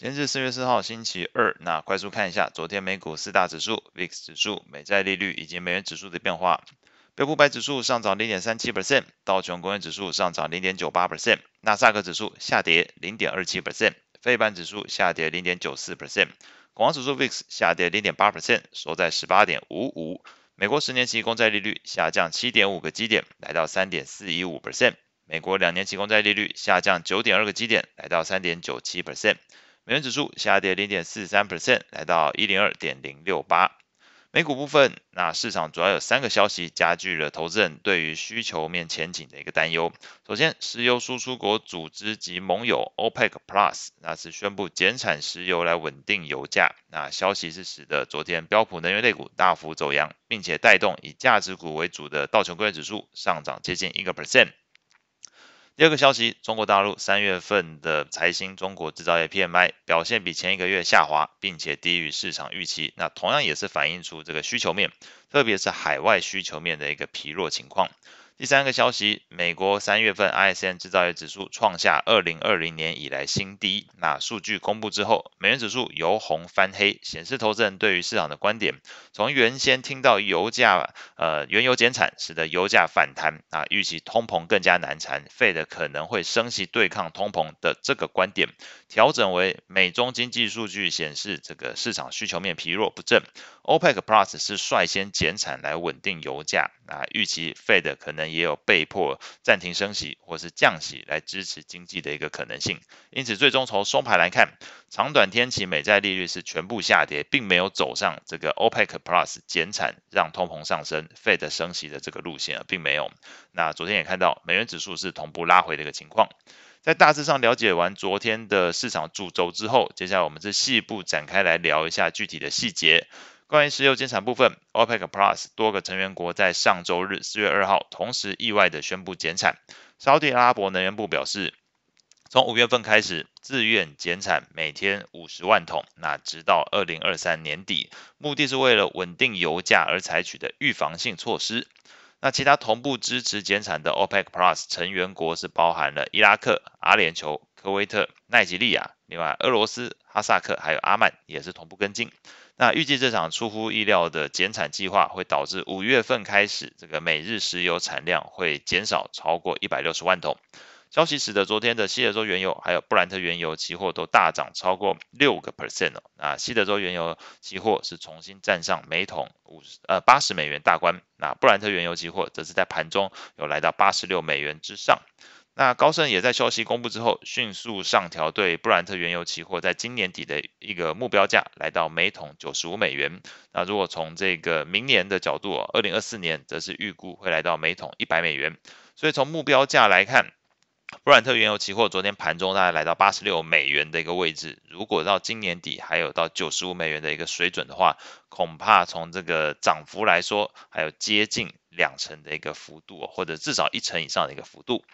今天是四月四号，星期二。那快速看一下昨天美股四大指数、VIX 指数、美债利率以及美元指数的变化。标普百指数上涨零点三七 percent，道琼工业指数上涨零点九八 percent，纳斯达克指数下跌零点二七 percent，费半指数下跌零点九四 percent，恐慌指数 VIX 下跌零点八 percent，收在十八点五五。美国十年期公债利率下降七点五个基点，来到三点四一五 percent。美国两年期公债利率下降九点二个基点，来到三点九七 percent。美元指数下跌零点四三 percent，来到一零二点零六八。美股部分，那市场主要有三个消息加剧了投资人对于需求面前景的一个担忧。首先，石油输出国组织及盟友 OPEC Plus 那是宣布减产石油来稳定油价。那消息是使得昨天标普能源类股大幅走扬，并且带动以价值股为主的道琼工业指数上涨接近一个 percent。第二个消息，中国大陆三月份的财新中国制造业 PMI 表现比前一个月下滑，并且低于市场预期。那同样也是反映出这个需求面，特别是海外需求面的一个疲弱情况。第三个消息，美国三月份 ISM 制造业指数创下二零二零年以来新低。那数据公布之后，美元指数由红翻黑，显示投资人对于市场的观点，从原先听到油价呃原油减产，使得油价反弹啊，预期通膨更加难缠，Fed 可能会升息对抗通膨的这个观点，调整为美中经济数据显示这个市场需求面疲弱不振，OPEC Plus 是率先减产来稳定油价啊，预期 Fed 可能。也有被迫暂停升息或是降息来支持经济的一个可能性，因此最终从收盘来看，长短天期美债利率是全部下跌，并没有走上这个 OPEC Plus 减产让通膨上升，Fed 升息的这个路线，并没有。那昨天也看到美元指数是同步拉回的一个情况。在大致上了解完昨天的市场主轴之后，接下来我们是细部展开来聊一下具体的细节。关于石油减产部分，OPEC Plus 多个成员国在上周日四月二号同时意外地宣布减产。沙特阿拉伯能源部表示，从五月份开始自愿减产每天五十万桶，那直到二零二三年底，目的是为了稳定油价而采取的预防性措施。那其他同步支持减产的 OPEC Plus 成员国是包含了伊拉克、阿联酋、科威特、奈及利亚，另外俄罗斯、哈萨克还有阿曼也是同步跟进。那预计这场出乎意料的减产计划会导致五月份开始，这个每日石油产量会减少超过一百六十万桶。消息使得昨天的西德州原油还有布兰特原油期货都大涨超过六个 percent 哦。那西德州原油期货是重新站上每桶五十呃八十美元大关，那布兰特原油期货则是在盘中有来到八十六美元之上。那高盛也在消息公布之后，迅速上调对布兰特原油期货在今年底的一个目标价，来到每桶九十五美元。那如果从这个明年的角度，二零二四年则是预估会来到每桶一百美元。所以从目标价来看，布兰特原油期货昨天盘中大概来到八十六美元的一个位置。如果到今年底还有到九十五美元的一个水准的话，恐怕从这个涨幅来说，还有接近两成的一个幅度，或者至少一成以上的一个幅度。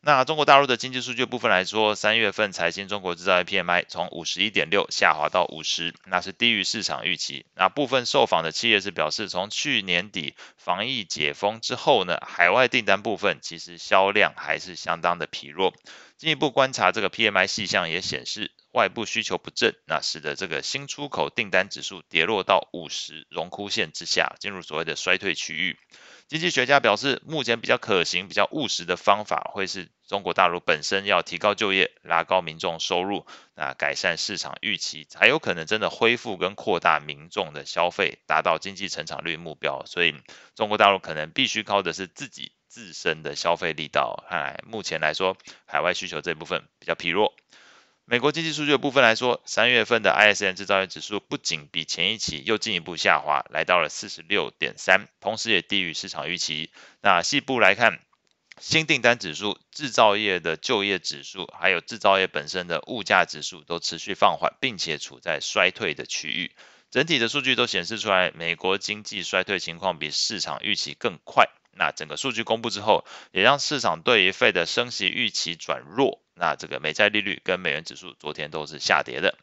那中国大陆的经济数据部分来说，三月份财新中国制造业 PMI 从五十一点六下滑到五十，那是低于市场预期。那部分受访的企业是表示，从去年底防疫解封之后呢，海外订单部分其实销量还是相当的疲弱。进一步观察这个 PMI 细项也显示，外部需求不振，那使得这个新出口订单指数跌落到五十荣枯线之下，进入所谓的衰退区域。经济学家表示，目前比较可行、比较务实的方法，会是中国大陆本身要提高就业、拉高民众收入，那改善市场预期，才有可能真的恢复跟扩大民众的消费，达到经济成长率目标。所以，中国大陆可能必须靠的是自己自身的消费力道。看来目前来说，海外需求这部分比较疲弱。美国经济数据的部分来说，三月份的 ISM 制造业指数不仅比前一期又进一步下滑，来到了四十六点三，同时也低于市场预期。那细部来看，新订单指数、制造业的就业指数，还有制造业本身的物价指数都持续放缓，并且处在衰退的区域。整体的数据都显示出来，美国经济衰退情况比市场预期更快。那整个数据公布之后，也让市场对于 Fed 的升息预期转弱。那这个美债利率跟美元指数昨天都是下跌的。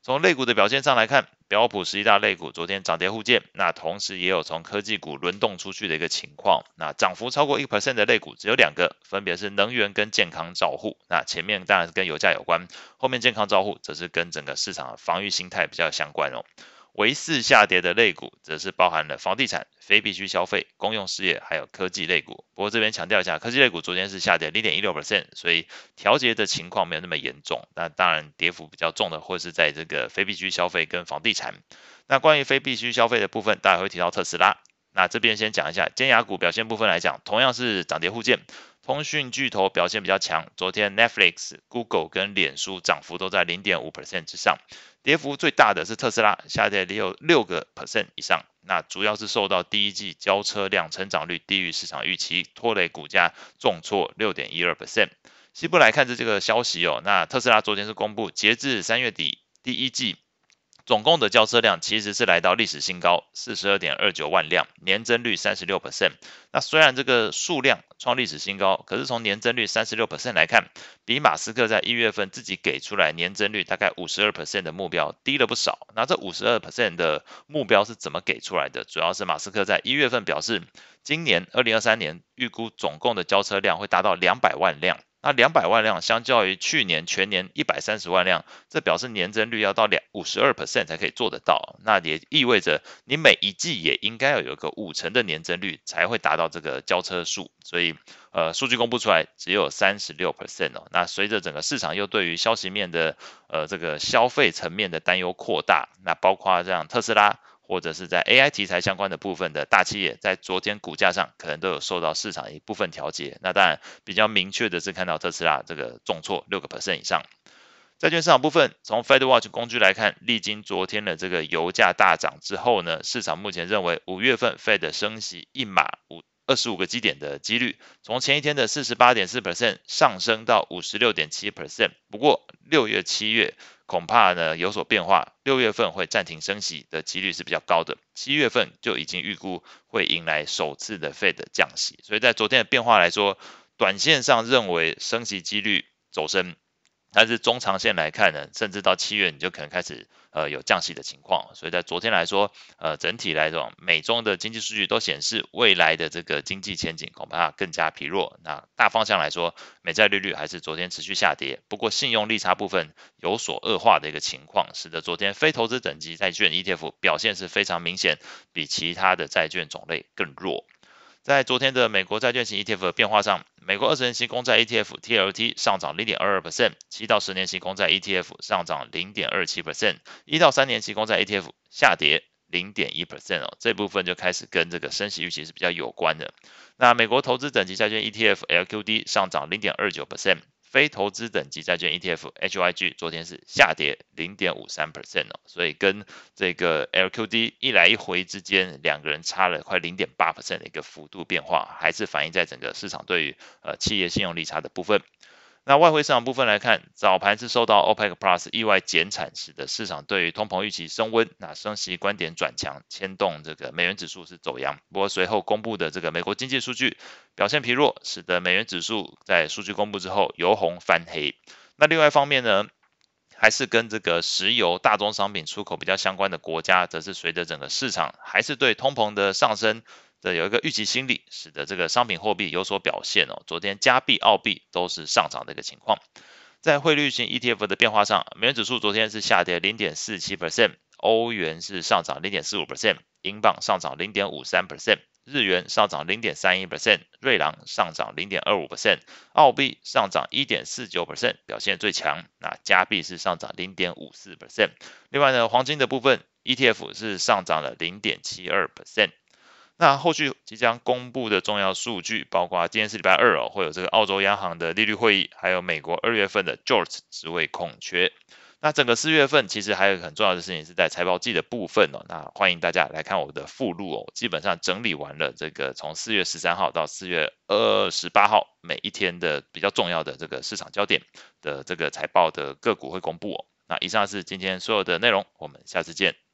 从类股的表现上来看，标普十一大类股昨天涨跌互见，那同时也有从科技股轮动出去的一个情况。那涨幅超过一 percent 的类股只有两个，分别是能源跟健康照护。那前面当然是跟油价有关，后面健康照护则是跟整个市场防御心态比较相关哦。唯四下跌的类股，则是包含了房地产、非必需消费、公用事业，还有科技类股。不过这边强调一下，科技类股昨天是下跌零点一六 percent，所以调节的情况没有那么严重。那当然跌幅比较重的，或是在这个非必需消费跟房地产。那关于非必需消费的部分，大家会提到特斯拉。那这边先讲一下尖牙股表现部分来讲，同样是涨跌互见。通讯巨头表现比较强，昨天 Netflix、Google 跟脸书涨幅都在零点五 percent 之上。跌幅最大的是特斯拉，下跌也有六个 percent 以上。那主要是受到第一季交车量成长率低于市场预期，拖累股价重挫六点一二 percent。西部来看这这个消息哦，那特斯拉昨天是公布，截至三月底第一季。总共的交车量其实是来到历史新高，四十二点二九万辆，年增率三十六 percent。那虽然这个数量创历史新高，可是从年增率三十六 percent 来看，比马斯克在一月份自己给出来年增率大概五十二 percent 的目标低了不少。那这五十二 percent 的目标是怎么给出来的？主要是马斯克在一月份表示，今年二零二三年预估总共的交车量会达到两百万辆。那两百万辆相较于去年全年一百三十万辆，这表示年增率要到两五十二 percent 才可以做得到。那也意味着你每一季也应该要有个五成的年增率才会达到这个交车数。所以，呃，数据公布出来只有三十六 percent 哦。那随着整个市场又对于消息面的呃这个消费层面的担忧扩大，那包括这样特斯拉。或者是在 AI 题材相关的部分的大企业，在昨天股价上可能都有受到市场一部分调节。那当然比较明确的是看到特斯拉这个重挫六个 percent 以上。债券市场部分，从 FedWatch 工具来看，历经昨天的这个油价大涨之后呢，市场目前认为五月份 Fed 升息一码五二十五个基点的几率，从前一天的四十八点四 percent 上升到五十六点七 percent。不过六月、七月。恐怕呢有所变化，六月份会暂停升息的几率是比较高的，七月份就已经预估会迎来首次的 Fed 降息，所以在昨天的变化来说，短线上认为升息几率走升。但是中长线来看呢，甚至到七月你就可能开始呃有降息的情况，所以在昨天来说，呃整体来说，美中的经济数据都显示未来的这个经济前景恐怕更加疲弱。那大方向来说，美债利率还是昨天持续下跌，不过信用利差部分有所恶化的一个情况，使得昨天非投资等级债券 ETF 表现是非常明显，比其他的债券种类更弱。在昨天的美国债券型 ETF 的变化上，美国二十年期公债 ETF TLT 上涨零点二二 percent，七到十年期公债 ETF 上涨零点二七 percent，一到三年期公债 ETF 下跌零点一 percent 哦，这部分就开始跟这个升息预期是比较有关的。那美国投资等级债券 ETF LQD 上涨零点二九 percent。非投资等级债券 ETF HYG 昨天是下跌零点五三 percent 哦，所以跟这个 LQD 一来一回之间，两个人差了快零点八 percent 的一个幅度变化，还是反映在整个市场对于呃企业信用利差的部分。那外汇市场部分来看，早盘是受到 OPEC Plus 意外减产，使得市场对于通膨预期升温，那升息观点转强，牵动这个美元指数是走扬。不过随后公布的这个美国经济数据表现疲弱，使得美元指数在数据公布之后由红翻黑。那另外一方面呢，还是跟这个石油、大宗商品出口比较相关的国家，则是随着整个市场还是对通膨的上升。这有一个预期心理，使得这个商品货币有所表现哦。昨天加币、澳币都是上涨的一个情况。在汇率型 ETF 的变化上，美元指数昨天是下跌零点四七 percent，欧元是上涨零点四五 percent，英镑上涨零点五三 percent，日元上涨零点三一 percent，瑞郎上涨零点二五 percent，澳币上涨一点四九 percent，表现最强。那加币是上涨零点五四 percent。另外呢，黄金的部分 ETF 是上涨了零点七二 percent。那后续即将公布的重要数据，包括今天是礼拜二哦，会有这个澳洲央行的利率会议，还有美国二月份的 JOLTS 职位空缺。那整个四月份其实还有很重要的事情是在财报季的部分哦。那欢迎大家来看我的附录哦，基本上整理完了这个从四月十三号到四月二十八号每一天的比较重要的这个市场焦点的这个财报的个股会公布哦。那以上是今天所有的内容，我们下次见。